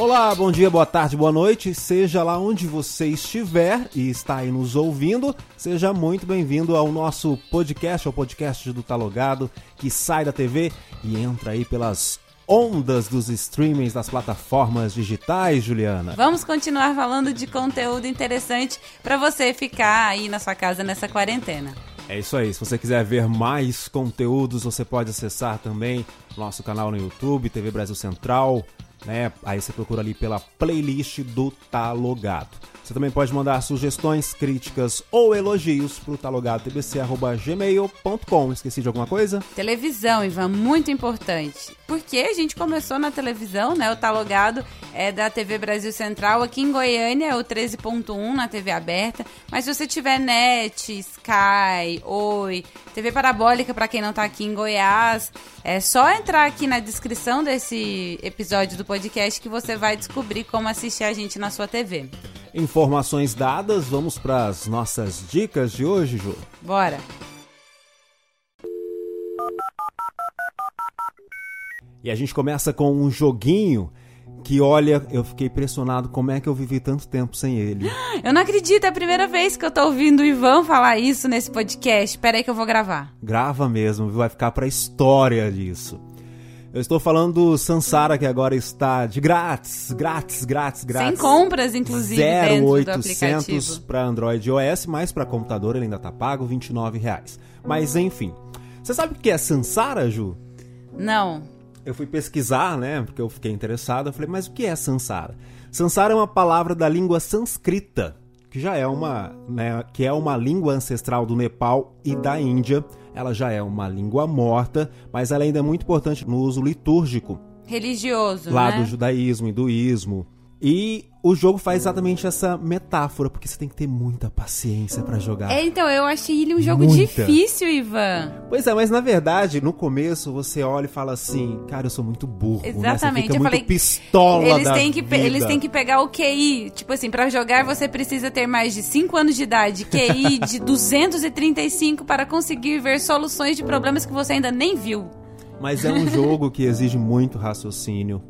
Olá, bom dia, boa tarde, boa noite. Seja lá onde você estiver e está aí nos ouvindo, seja muito bem-vindo ao nosso podcast, ao podcast do Talogado, que sai da TV e entra aí pelas ondas dos streamings das plataformas digitais, Juliana. Vamos continuar falando de conteúdo interessante para você ficar aí na sua casa nessa quarentena. É isso aí. Se você quiser ver mais conteúdos, você pode acessar também nosso canal no YouTube, TV Brasil Central, né? Aí você procura ali pela playlist do Talogado. Você também pode mandar sugestões, críticas ou elogios para o talogadotbc.gmail.com. Esqueci de alguma coisa? Televisão, Ivan, muito importante. Porque a gente começou na televisão, né? O Talogado é da TV Brasil Central. Aqui em Goiânia é o 13.1 na TV aberta. Mas se você tiver net, Sky, Oi, TV parabólica para quem não tá aqui em Goiás, é só entrar aqui na descrição desse episódio do podcast que você vai descobrir como assistir a gente na sua TV. Informações dadas, vamos para as nossas dicas de hoje, Ju. Bora! E a gente começa com um joguinho que, olha, eu fiquei impressionado como é que eu vivi tanto tempo sem ele. Eu não acredito, é a primeira vez que eu tô ouvindo o Ivan falar isso nesse podcast. Espera aí que eu vou gravar. Grava mesmo, vai ficar pra história disso. Eu estou falando do Sansara, que agora está de grátis, grátis, grátis, grátis. Sem compras, inclusive, 0800 para Android e iOS, mas para computador ele ainda tá pago, 29 reais. Mas enfim, você sabe o que é Sansara, Ju? Não. Eu fui pesquisar, né, porque eu fiquei interessado, eu falei, mas o que é Sansara? Sansara é uma palavra da língua sânscrita, que já é uma, né, que é uma língua ancestral do Nepal e da Índia, ela já é uma língua morta, mas ela ainda é muito importante no uso litúrgico. Religioso, lá né? do judaísmo, hinduísmo. E o jogo faz exatamente essa metáfora, porque você tem que ter muita paciência para jogar. É, então, eu achei ele um jogo Muita. difícil, Ivan. Pois é, mas na verdade, no começo você olha e fala assim, cara, eu sou muito burro, né? Exatamente, fica eu muito falei, pistola Eles têm, que, eles têm que pegar o QI. Tipo assim, pra jogar você precisa ter mais de 5 anos de idade, QI de 235 para conseguir ver soluções de problemas que você ainda nem viu. Mas é um jogo que exige muito raciocínio.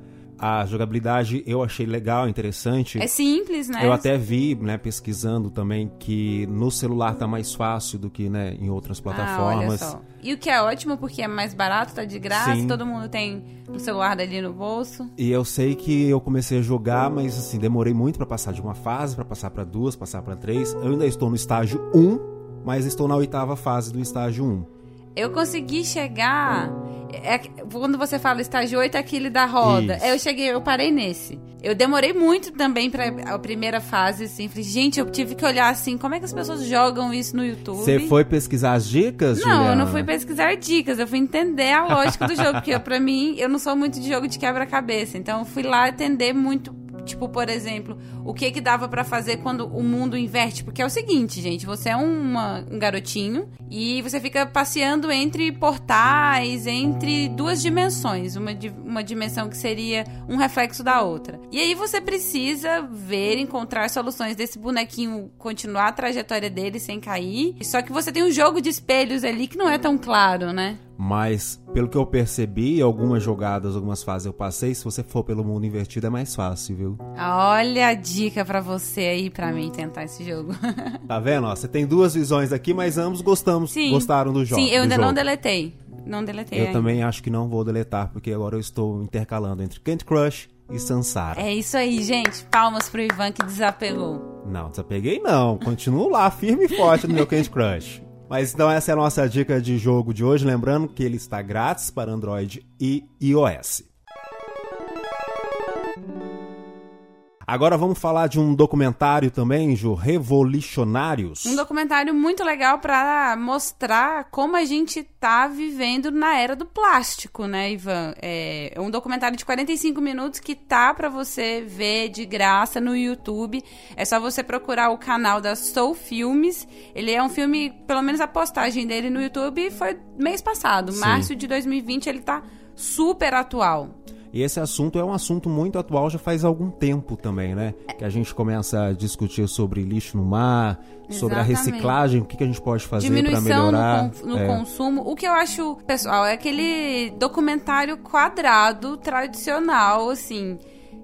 A jogabilidade eu achei legal, interessante. É simples, né? Eu até vi, né, pesquisando também, que no celular tá mais fácil do que, né, em outras Ah, plataformas. só. E o que é ótimo porque é mais barato, tá de graça, Sim. todo mundo tem o celular dali no bolso. E eu sei que eu comecei a jogar, mas assim, demorei muito pra passar de uma fase, pra passar pra duas, passar pra três. Eu ainda estou no estágio 1, mas estou na oitava fase do estágio 1. Eu consegui chegar. é- quando você fala estágio 8, é aquele da roda. Isso. Eu cheguei, eu parei nesse. Eu demorei muito também pra a primeira fase, assim. Falei, gente, eu tive que olhar assim, como é que as pessoas jogam isso no YouTube? Você foi pesquisar as dicas, Não, eu Juliana? não fui pesquisar dicas, eu fui entender a lógica do jogo, porque pra mim, eu não sou muito de jogo de quebra-cabeça, então eu fui lá entender muito, tipo, por exemplo, o que que dava pra fazer quando o mundo inverte, porque é o seguinte, gente, você é uma- um garotinho e você fica passeando entre portais, entre duas dimensões, uma, uma dimensão que seria um reflexo da outra. E aí você precisa ver, encontrar soluções desse bonequinho continuar a trajetória dele sem cair. Só que você tem um jogo de espelhos ali que não é tão claro, né? Mas, pelo que eu percebi, algumas jogadas, algumas fases eu passei, se você for pelo mundo invertido é mais fácil, viu? Olha a dica pra você aí pra mim tentar esse jogo. Tá vendo? Ó, você tem duas visões aqui, mas ambos gostamos, Sim. gostaram do jogo. Sim, eu ainda não jogo. deletei. Não deletei Eu ainda. também acho que não vou deletar, porque agora eu estou intercalando entre Candy Crush e Sansara. É isso aí, gente. Palmas pro Ivan que desapegou. Não, desapeguei não. Continuo lá, firme e forte no meu Candy Crush. Mas então essa é a nossa dica de jogo de hoje. Lembrando que ele está grátis para Android e iOS. Agora vamos falar de um documentário também, Ju, Revolucionários. Um documentário muito legal pra mostrar como a gente tá vivendo na era do plástico, né, Ivan? É um documentário de 45 minutos que tá pra você ver de graça no YouTube. É só você procurar o canal da Soul Filmes. Ele é um filme, pelo menos a postagem dele no YouTube foi mês passado, Sim. março de 2020, ele tá super atual. E esse assunto é um assunto muito atual já faz algum tempo também, né? Que a gente começa a discutir sobre lixo no mar, sobre a Exatamente. reciclagem, o que, que a gente pode fazer para diminuição melhorar. no, no É. consumo. O que eu acho, pessoal, é aquele documentário quadrado, tradicional, assim.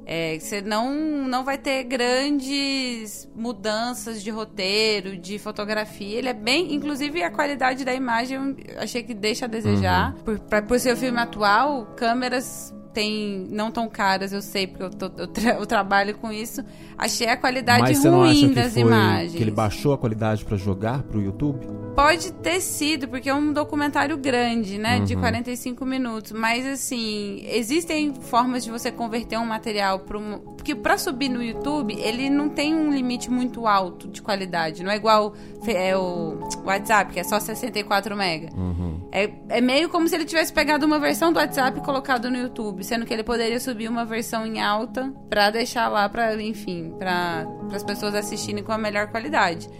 É, você não, não vai ter grandes mudanças de roteiro, de fotografia. Ele é bem. Inclusive, a qualidade da imagem eu achei que deixa a desejar. Uhum. Por, pra, por ser o filme atual, câmeras tem não tão caras, eu sei, porque eu, tô, eu, tra eu trabalho com isso. Achei a qualidade Mas ruim das foi, imagens. Que ele baixou a qualidade para jogar pro YouTube? Pode ter sido, porque é um documentário grande, né? Uhum. De 45 minutos. Mas assim, existem formas de você converter um material para. Porque para subir no YouTube, ele não tem um limite muito alto de qualidade. Não é igual é o WhatsApp, que é só 64 MB. Uhum. É, é meio como se ele tivesse pegado uma versão do WhatsApp e colocado no YouTube sendo que ele poderia subir uma versão em alta para deixar lá para, enfim, para as pessoas assistirem com a melhor qualidade.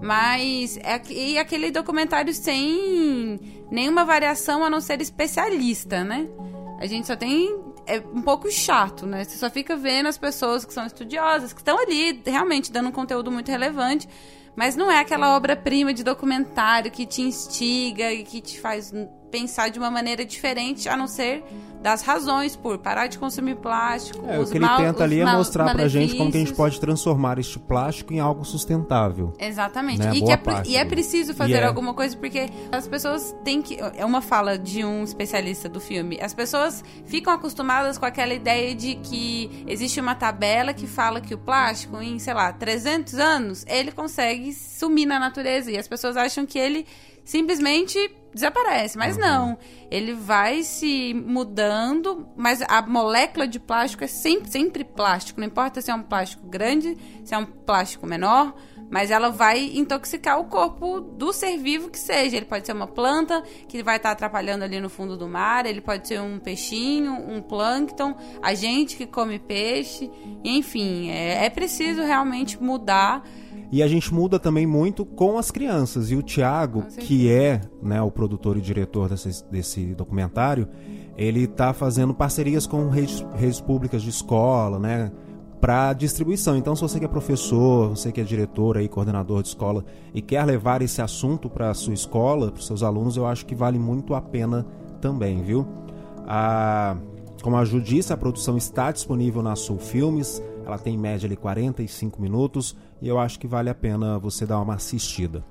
Mas é e aquele documentário sem nenhuma variação a não ser especialista, né? A gente só tem é um pouco chato, né? Você só fica vendo as pessoas que são estudiosas, que estão ali realmente dando um conteúdo muito relevante, mas não é aquela obra-prima de documentário que te instiga e que te faz pensar de uma maneira diferente, a não ser das razões por parar de consumir plástico. É, o que ele mal, tenta ali é mostrar pra gente como que a gente pode transformar este plástico em algo sustentável. Exatamente. Né? E, que é, e é preciso fazer é. alguma coisa porque as pessoas têm que. É uma fala de um especialista do filme. As pessoas ficam acostumadas com aquela ideia de que existe uma tabela que fala que o plástico, em, sei lá, 300 anos, ele consegue sumir na natureza. E as pessoas acham que ele simplesmente desaparece. Mas uhum. não. Ele vai se mudando, mas a molécula de plástico é sempre, sempre plástico. Não importa se é um plástico grande, se é um plástico menor. Mas ela vai intoxicar o corpo do ser vivo que seja. Ele pode ser uma planta que vai estar atrapalhando ali no fundo do mar, ele pode ser um peixinho, um plâncton, a gente que come peixe. Enfim, é, é preciso realmente mudar e a gente muda também muito com as crianças. E o Tiago, que é né, o produtor e diretor desse, desse documentário, ele está fazendo parcerias com redes, redes públicas de escola, né? para distribuição. Então, se você que é professor, você que é diretor e coordenador de escola e quer levar esse assunto para a sua escola, para os seus alunos, eu acho que vale muito a pena também, viu? A, como a Ju disse, a produção está disponível na Sul Filmes, ela tem em média ali 45 minutos e eu acho que vale a pena você dar uma assistida.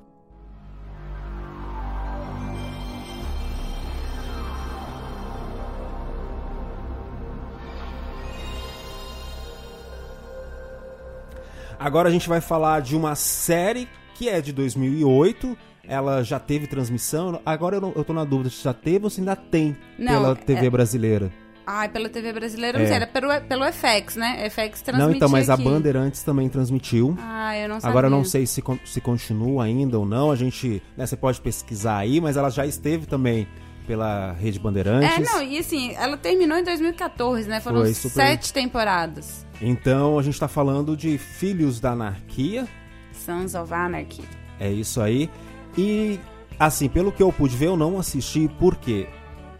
Agora a gente vai falar de uma série que é de 2008. Ela já teve transmissão. Agora eu, não, eu tô na dúvida se já teve ou se ainda tem não, pela TV é... brasileira. Ai, pela TV brasileira, não é. sei, era pelo, pelo FX, né? FX transmitiu Não, então, mas aqui. a Bandeirantes também transmitiu. Ah, eu não sabia. Agora eu não sei se, se continua ainda ou não, a gente, né, você pode pesquisar aí, mas ela já esteve também pela Rede Bandeirantes. É, não, e assim, ela terminou em 2014, né? Foram super... sete temporadas. Então, a gente tá falando de Filhos da Anarquia. Sons of Anarchy. É isso aí. E, assim, pelo que eu pude ver, eu não assisti, porque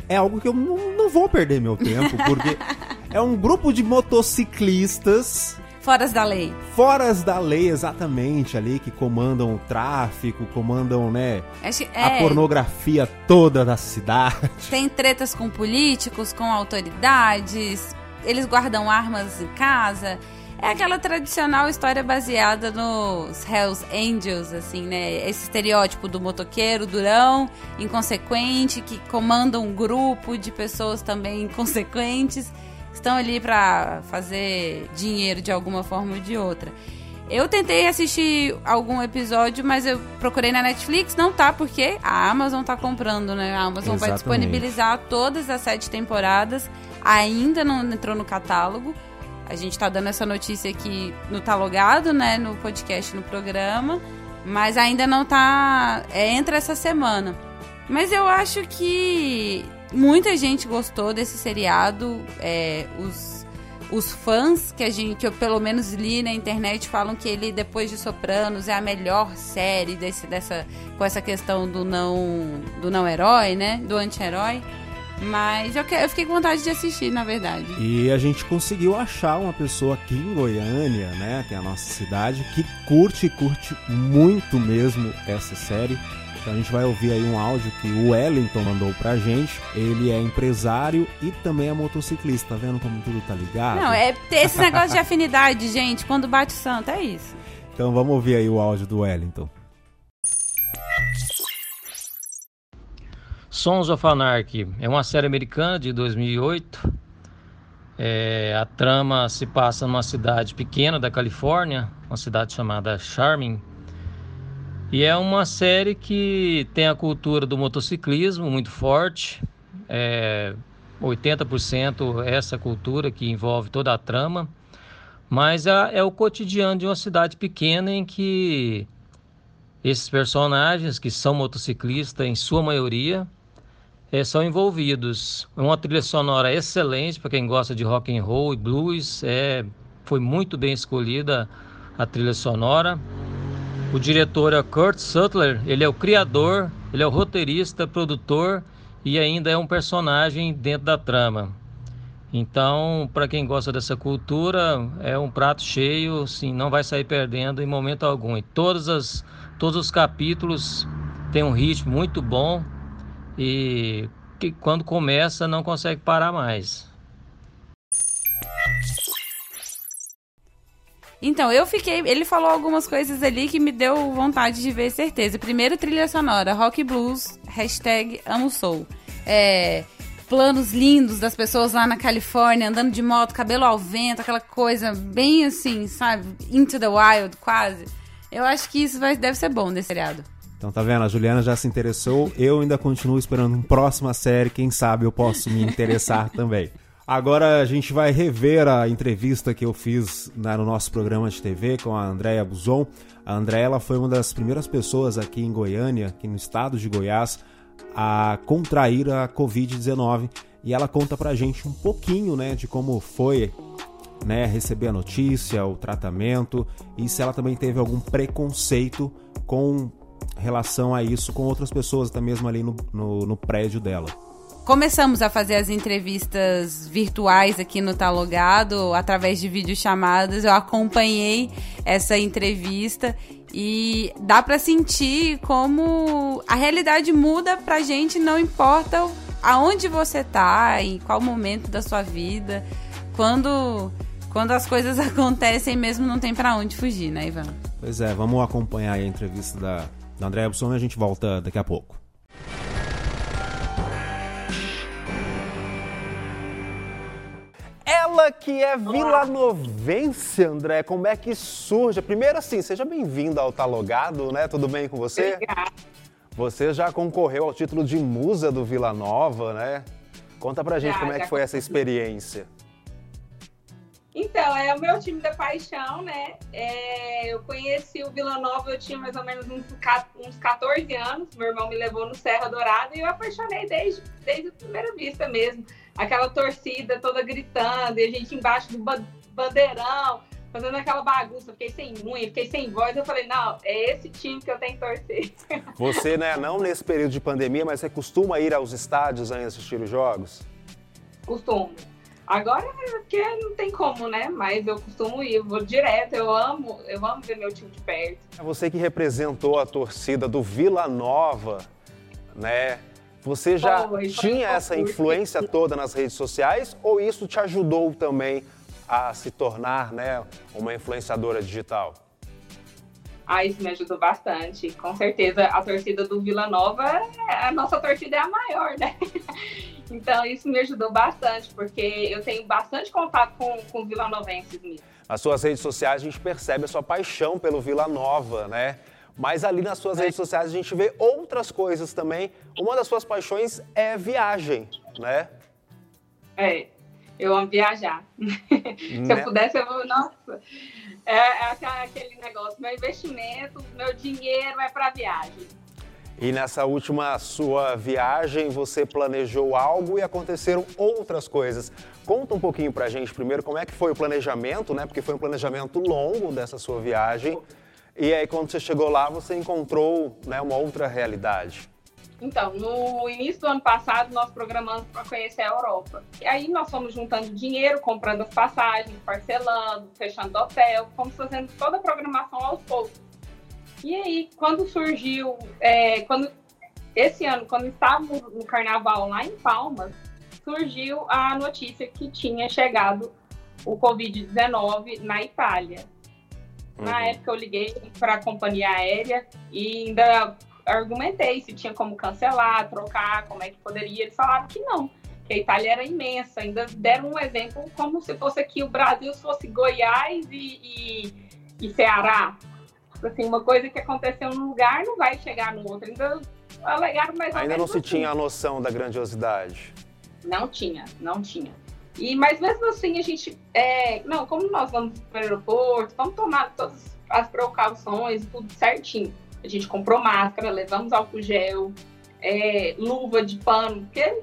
é algo que eu não, não vou perder meu tempo, porque é um grupo de motociclistas Foras da lei. Foras da lei, exatamente, ali, que comandam o tráfico, comandam, né, é, a pornografia toda da cidade. Tem tretas com políticos, com autoridades, eles guardam armas em casa. É aquela tradicional história baseada nos Hells Angels, assim, né? Esse estereótipo do motoqueiro durão, inconsequente, que comanda um grupo de pessoas também inconsequentes, que estão ali para fazer dinheiro de alguma forma ou de outra. Eu tentei assistir algum episódio, mas eu procurei na Netflix, não tá, porque a Amazon tá comprando, né? A Amazon Exatamente. vai disponibilizar todas as sete temporadas, ainda não entrou no catálogo. A gente está dando essa notícia aqui no Tá Logado, né? No podcast, no programa. Mas ainda não tá. É, entra essa semana. Mas eu acho que muita gente gostou desse seriado. É, os, os fãs que a gente, que eu pelo menos li na internet, falam que ele, depois de Sopranos, é a melhor série desse, dessa, com essa questão do não, do não herói, né? Do anti-herói. Mas eu, que, eu fiquei com vontade de assistir, na verdade. E a gente conseguiu achar uma pessoa aqui em Goiânia, né, que é a nossa cidade, que curte, curte muito mesmo essa série. Então a gente vai ouvir aí um áudio que o Wellington mandou pra gente. Ele é empresário e também é motociclista. Tá vendo como tudo tá ligado? Não, é esse negócio de afinidade, gente. Quando bate o santo, é isso. Então vamos ouvir aí o áudio do Wellington. Sons of Anarchy é uma série americana de 2008. É, a trama se passa numa cidade pequena da Califórnia, uma cidade chamada Charming. E é uma série que tem a cultura do motociclismo muito forte. É, 80% essa cultura que envolve toda a trama. Mas é, é o cotidiano de uma cidade pequena em que esses personagens, que são motociclistas em sua maioria, é, são envolvidos. É uma trilha sonora excelente para quem gosta de rock and roll e blues. É, foi muito bem escolhida a trilha sonora. O diretor é Kurt Sutler, ele é o criador, ele é o roteirista, produtor e ainda é um personagem dentro da trama. Então, para quem gosta dessa cultura, é um prato cheio, sim, não vai sair perdendo em momento algum. E todas as, todos os capítulos têm um ritmo muito bom e que quando começa não consegue parar mais. Então, eu fiquei. Ele falou algumas coisas ali que me deu vontade de ver certeza. Primeiro, trilha sonora, rock blues, hashtag amo soul. É, planos lindos das pessoas lá na Califórnia, andando de moto, cabelo ao vento, aquela coisa bem assim, sabe? Into the wild, quase. Eu acho que isso vai, deve ser bom desse seriado. Então tá vendo, a Juliana já se interessou, eu ainda continuo esperando uma próxima série, quem sabe eu posso me interessar também. Agora a gente vai rever a entrevista que eu fiz né, no nosso programa de TV com a Andréa Buzon. A Andréa ela foi uma das primeiras pessoas aqui em Goiânia, aqui no estado de Goiás, a contrair a Covid-19 e ela conta pra gente um pouquinho né, de como foi né, receber a notícia, o tratamento e se ela também teve algum preconceito com relação a isso com outras pessoas, até mesmo ali no, no, no prédio dela. Começamos a fazer as entrevistas virtuais aqui no Talogado, através de videochamadas. Eu acompanhei essa entrevista e dá para sentir como a realidade muda pra gente, não importa aonde você tá, em qual momento da sua vida. Quando quando as coisas acontecem mesmo não tem para onde fugir, né, Ivan? Pois é, vamos acompanhar a entrevista da da André Epson e a gente volta daqui a pouco. Ela que é vilanovense, André, como é que surge? Primeiro assim, seja bem-vinda ao Talogado, né? Tudo bem com você? Obrigada. Você já concorreu ao título de musa do Vila Nova, né? Conta pra gente Já, como é que foi essa experiência. Então, é o meu time da paixão, né? É, eu conheci o Vila Nova, eu tinha mais ou menos uns, uns 14 anos. Meu irmão me levou no Serra Dourada e eu apaixonei desde, desde a primeira vista mesmo. Aquela torcida toda gritando e a gente embaixo do ba- bandeirão, fazendo aquela bagunça. Fiquei sem unha, fiquei sem voz. Eu falei, não, é esse time que eu tenho que torcer. Você, né, não nesse período de pandemia, mas você costuma ir aos estádios aí assistir os jogos? Costumo. Agora é porque não tem como, né? Mas eu costumo ir, vou direto, eu amo, eu amo ver meu time de perto. É você que representou a torcida do Vila Nova, né? Você já Foi, tinha essa influência toda nas redes sociais ou isso te ajudou também a se tornar, né, uma influenciadora digital? Ah, isso me ajudou bastante. Com certeza, a torcida do Vila Nova, é- a nossa torcida é a maior, né? Então, isso me ajudou bastante, porque eu tenho bastante contato com, com Vila Novenses mesmo. Nas suas redes sociais a gente percebe a sua paixão pelo Vila Nova, né? Mas ali nas suas redes sociais a gente vê outras coisas também. Uma das suas paixões é viagem, né? É, eu amo viajar. Se Né? eu pudesse, eu vou. Nossa, é, é aquele negócio: meu investimento, meu dinheiro é para viagem. E nessa última sua viagem, você planejou algo e aconteceram outras coisas. Conta um pouquinho pra gente primeiro como é que foi o planejamento, né? Porque foi um planejamento longo dessa sua viagem. E aí quando você chegou lá, você encontrou né, uma outra realidade. Então, no início do ano passado, nós programamos para conhecer a Europa. E aí nós fomos juntando dinheiro, comprando as passagens, parcelando, fechando hotel, fomos fazendo toda a programação aos poucos. E aí, quando surgiu, é, quando esse ano, quando estávamos no carnaval lá em Palmas, surgiu a notícia que tinha chegado o Covid-19 na Itália. Uhum. Na época eu liguei para a companhia aérea e ainda argumentei se tinha como cancelar, trocar, como é que poderia. Eles falaram que não, que a Itália era imensa. Ainda deram um exemplo como se fosse aqui o Brasil, se fosse Goiás e, e, e Ceará. Tipo assim, uma coisa que aconteceu num lugar não vai chegar no outro. Ainda alegaram mais Ainda não se assim. tinha a noção da grandiosidade. Não tinha, não tinha. E, mas mesmo assim, a gente. É, não, como nós vamos para o aeroporto, vamos tomar todas as precauções, tudo certinho. A gente comprou máscara, levamos álcool gel, é, luva de pano, porque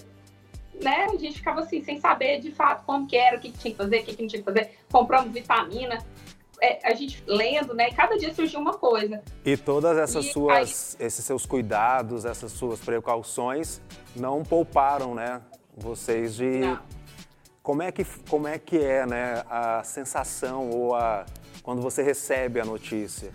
né, a gente ficava assim, sem saber de fato como que era, o que, que tinha que fazer, o que, que não tinha que fazer. Compramos vitamina. É, a gente lendo, né? E cada dia surgiu uma coisa. E todas essas e suas, aí... esses seus cuidados, essas suas precauções não pouparam, né? Vocês de. Não. Como é que, como é, que é, né, a sensação ou a quando você recebe a notícia?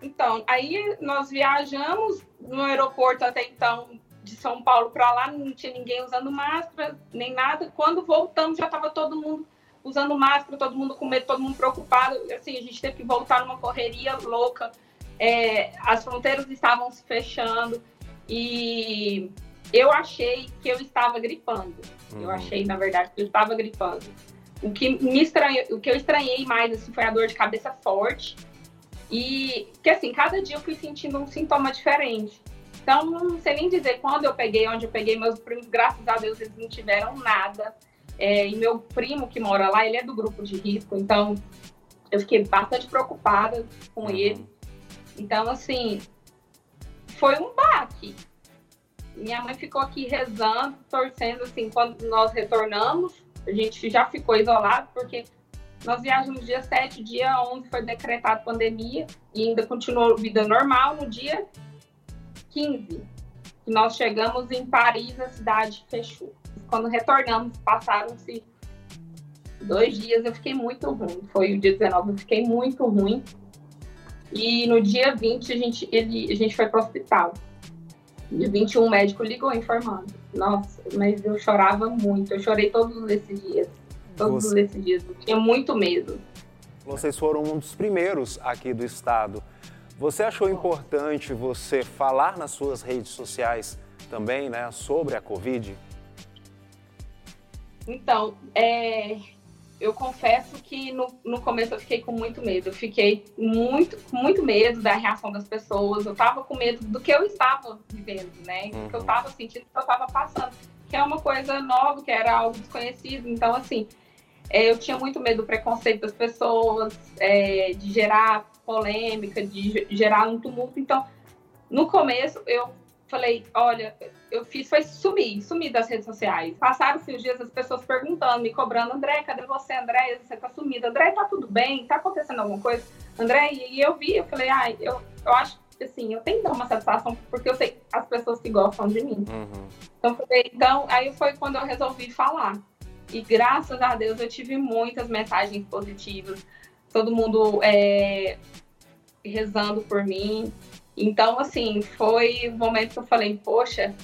Então, aí nós viajamos no aeroporto até então de São Paulo para lá, não tinha ninguém usando máscara, nem nada. Quando voltamos, já estava todo mundo usando máscara, todo mundo com medo, todo mundo preocupado. Assim, a gente teve que voltar numa correria louca. É, as fronteiras estavam se fechando e eu achei que eu estava gripando. Uhum. Eu achei, na verdade, que eu estava gripando. O que me estranhou, o que eu estranhei mais assim, foi a dor de cabeça forte. E que assim, cada dia eu fui sentindo um sintoma diferente. Então, não sei nem dizer quando eu peguei, onde eu peguei meus primos, graças a Deus, eles não tiveram nada. É, e meu primo que mora lá, ele é do grupo de risco, então eu fiquei bastante preocupada com uhum. ele. Então, assim, foi um baque. Minha mãe ficou aqui rezando, torcendo, assim, quando nós retornamos, a gente já ficou isolado, porque nós viajamos dia 7, dia 11 foi decretado pandemia, e ainda continuou vida normal. No dia 15, que nós chegamos em Paris, a cidade fechou. Quando retornamos, passaram-se dois dias, eu fiquei muito ruim. Foi o dia 19, eu fiquei muito ruim. E no dia 20, a gente, ele, a gente foi para o hospital. Dia 21, o médico ligou informando. Nossa, mas eu chorava muito. Eu chorei todos esses dias. Todos Você... esses dias. Eu tinha muito medo. Vocês foram um dos primeiros aqui do estado. Você achou importante você falar nas suas redes sociais também, né, sobre a Covid? Então, é, eu confesso que no, no começo eu fiquei com muito medo. Eu fiquei muito, muito medo da reação das pessoas. Eu tava com medo do que eu estava vivendo, né? Do que eu uhum. sentindo, que eu estava passando. Que é uma coisa nova, que era algo desconhecido. Então, assim, é, eu tinha muito medo do preconceito das pessoas, é, de gerar polêmica, de gerar um tumulto. Então, no começo, eu falei, olha, eu fiz foi sumir, sumir das redes sociais. Passaram-se os dias as pessoas perguntando, me cobrando, André, cadê você, André? Você tá sumida. André, tá tudo bem? Tá acontecendo alguma coisa? André, e eu vi, eu falei, ai, eu, eu acho que assim, eu tenho que dar uma satisfação, porque eu sei as pessoas que gostam de mim. Uhum. Então, falei, então, aí foi quando eu resolvi falar. E graças a Deus eu tive muitas mensagens positivas. Todo mundo é, rezando por mim. Então, assim, foi o momento que eu falei, poxa,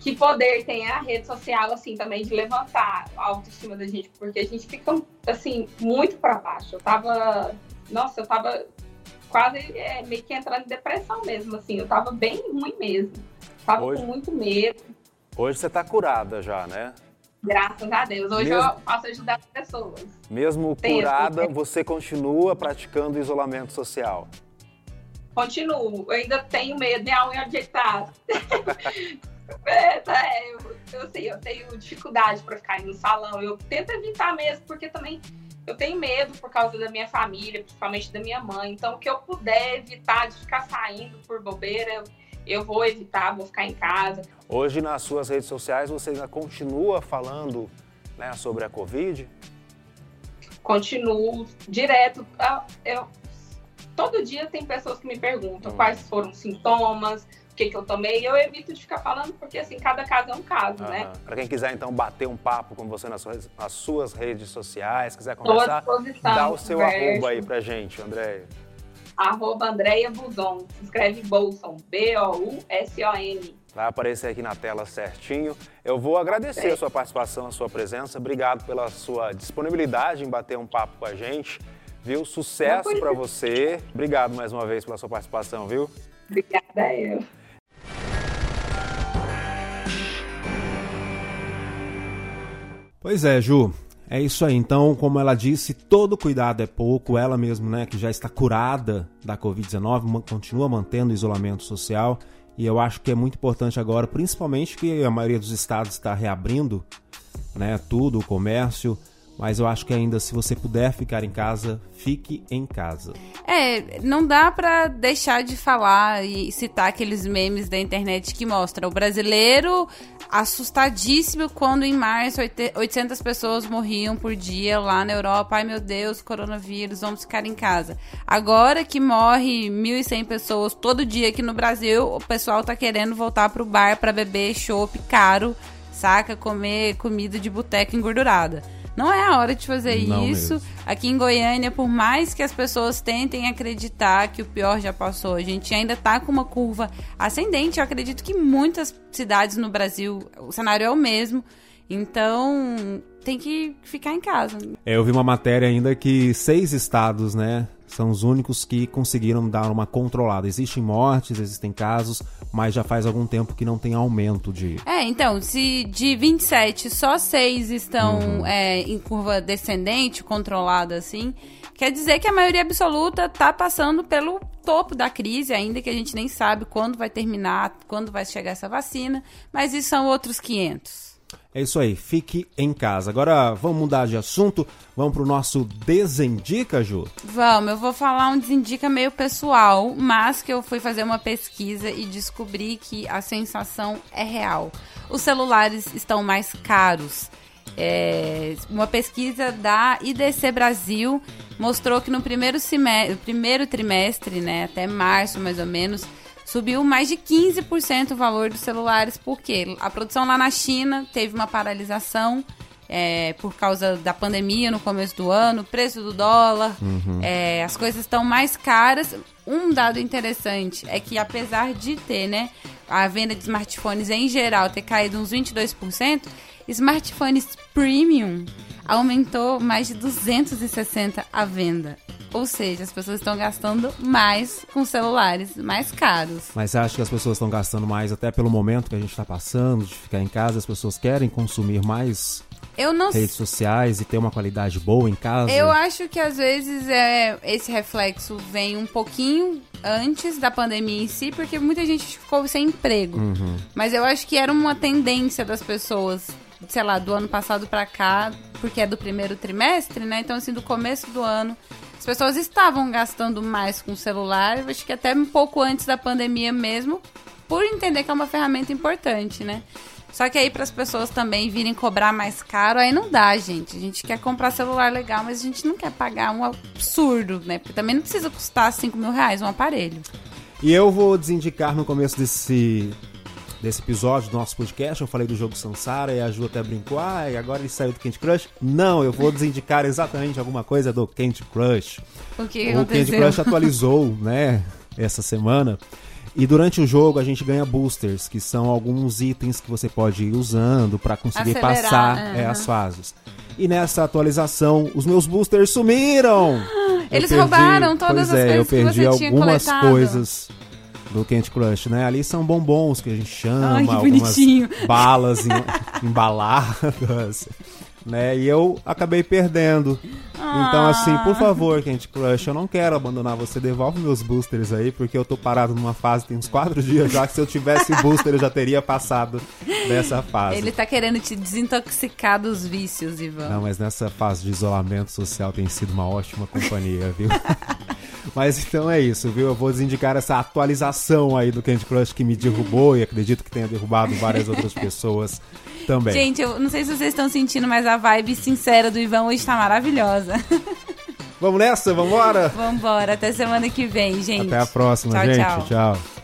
que poder tem a rede social, assim, também de levantar a autoestima da gente, porque a gente fica, assim, muito para baixo. Eu tava, nossa, eu tava quase é, meio que entrando em depressão mesmo, assim, eu tava bem ruim mesmo. Tava hoje, com muito medo. Hoje você tá curada já, né? Graças a Deus. Hoje mesmo, eu posso ajudar as pessoas. Mesmo curada, você continua praticando isolamento social? Continuo. Eu ainda tenho medo de a unha ajeitada. é, é, eu, eu, sei, eu tenho dificuldade para ficar no salão. Eu tento evitar mesmo, porque também eu tenho medo por causa da minha família, principalmente da minha mãe. Então, o que eu puder evitar de ficar saindo por bobeira, eu, eu vou evitar, vou ficar em casa. Hoje, nas suas redes sociais, você ainda continua falando né, sobre a Covid? Continuo direto. Eu, todo dia tem pessoas que me perguntam hum. quais foram os sintomas, que, que eu tomei. Eu evito de ficar falando, porque assim, cada caso é um caso, uhum. né? Para quem quiser, então, bater um papo com você nas suas, nas suas redes sociais, quiser conversar, dá o seu arroba aí pra gente, Andréia. arroba Andréia Buzon. Se escreve Bolson, B-O-U-S-O-N. Vai aparecer aqui na tela certinho. Eu vou agradecer a sua participação, a sua presença. Obrigado pela sua disponibilidade em bater um papo com a gente. Viu? Sucesso para você. Obrigado mais uma vez pela sua participação, viu? Obrigada eu. Pois é, Ju. É isso aí. Então, como ela disse, todo cuidado é pouco. Ela mesmo, né, que já está curada da Covid-19, continua mantendo o isolamento social. E eu acho que é muito importante agora, principalmente que a maioria dos estados está reabrindo, né, tudo, o comércio. Mas eu acho que ainda, se você puder ficar em casa, fique em casa. É, não dá pra deixar de falar e citar aqueles memes da internet que mostram o brasileiro assustadíssimo quando em março 800 pessoas morriam por dia lá na Europa. Ai meu Deus, coronavírus, vamos ficar em casa. Agora que morre 1.100 pessoas todo dia aqui no Brasil, o pessoal tá querendo voltar pro bar para beber chopp caro, saca? Comer comida de boteca engordurada. Não é a hora de fazer Não isso. Mesmo. Aqui em Goiânia, por mais que as pessoas tentem acreditar que o pior já passou, a gente ainda tá com uma curva ascendente. Eu acredito que muitas cidades no Brasil, o cenário é o mesmo. Então, tem que ficar em casa. É, eu vi uma matéria ainda que seis estados, né, são os únicos que conseguiram dar uma controlada. Existem mortes, existem casos, mas já faz algum tempo que não tem aumento de. É, então, se de 27 só seis estão uhum. é, em curva descendente, controlada assim, quer dizer que a maioria absoluta está passando pelo topo da crise, ainda que a gente nem sabe quando vai terminar, quando vai chegar essa vacina, mas isso são outros 500. É isso aí, fique em casa. Agora vamos mudar de assunto, vamos pro nosso Desindica, Ju? Vamos, eu vou falar um Desindica meio pessoal, mas que eu fui fazer uma pesquisa e descobri que a sensação é real. Os celulares estão mais caros. É, uma pesquisa da IDC Brasil mostrou que no primeiro, primeiro trimestre, né, até março mais ou menos, subiu mais de 15% o valor dos celulares, porque a produção lá na China teve uma paralisação é, por causa da pandemia no começo do ano, preço do dólar, uhum. é, as coisas estão mais caras. Um dado interessante é que apesar de ter, né, a venda de smartphones em geral ter caído uns 22%, smartphones premium aumentou mais de 260 a venda. Ou seja, as pessoas estão gastando mais com celulares mais caros. Mas acho que as pessoas estão gastando mais até pelo momento que a gente está passando, de ficar em casa, as pessoas querem consumir mais eu não redes sociais e ter uma qualidade boa em casa. Eu acho que às vezes é, esse reflexo vem um pouquinho antes da pandemia em si, porque muita gente ficou sem emprego. Uhum. Mas eu acho que era uma tendência das pessoas, sei lá, do ano passado para cá, porque é do primeiro trimestre, né? Então assim, do começo do ano as pessoas estavam gastando mais com o celular, acho que até um pouco antes da pandemia mesmo, por entender que é uma ferramenta importante, né? Só que aí para as pessoas também virem cobrar mais caro, aí não dá, gente. A gente quer comprar celular legal, mas a gente não quer pagar um absurdo, né? Porque também não precisa custar 5 mil reais um aparelho. E eu vou desindicar no começo desse desse episódio do nosso podcast. Eu falei do jogo Sansara e a Ju até brincou. Ah, e agora ele saiu do Candy Crush? Não, eu vou desindicar exatamente alguma coisa do Candy Crush. O que O Candy Crush atualizou, né, essa semana. E durante o jogo a gente ganha boosters, que são alguns itens que você pode ir usando para conseguir Acelerar, passar é, as fases. E nessa atualização, os meus boosters sumiram! Eles perdi, roubaram todas as é, coisas que você tinha algumas coletado. coisas do Candy Crush, né? Ali são bombons que a gente chama, Ai, algumas balas em, embaladas, né? E eu acabei perdendo. Ah. Então, assim, por favor, Candy Crush, eu não quero abandonar você. Devolve meus boosters aí, porque eu tô parado numa fase tem uns quatro dias já que se eu tivesse booster eu já teria passado dessa fase. Ele tá querendo te desintoxicar dos vícios, Ivan. Não, mas nessa fase de isolamento social tem sido uma ótima companhia, viu? Mas então é isso, viu? Eu vou desindicar essa atualização aí do Candy Crush que me derrubou e acredito que tenha derrubado várias outras pessoas também. Gente, eu não sei se vocês estão sentindo, mas a vibe sincera do Ivan hoje está maravilhosa. Vamos nessa? Vamos embora? Vamos embora. Até semana que vem, gente. Até a próxima, tchau, gente. tchau. tchau.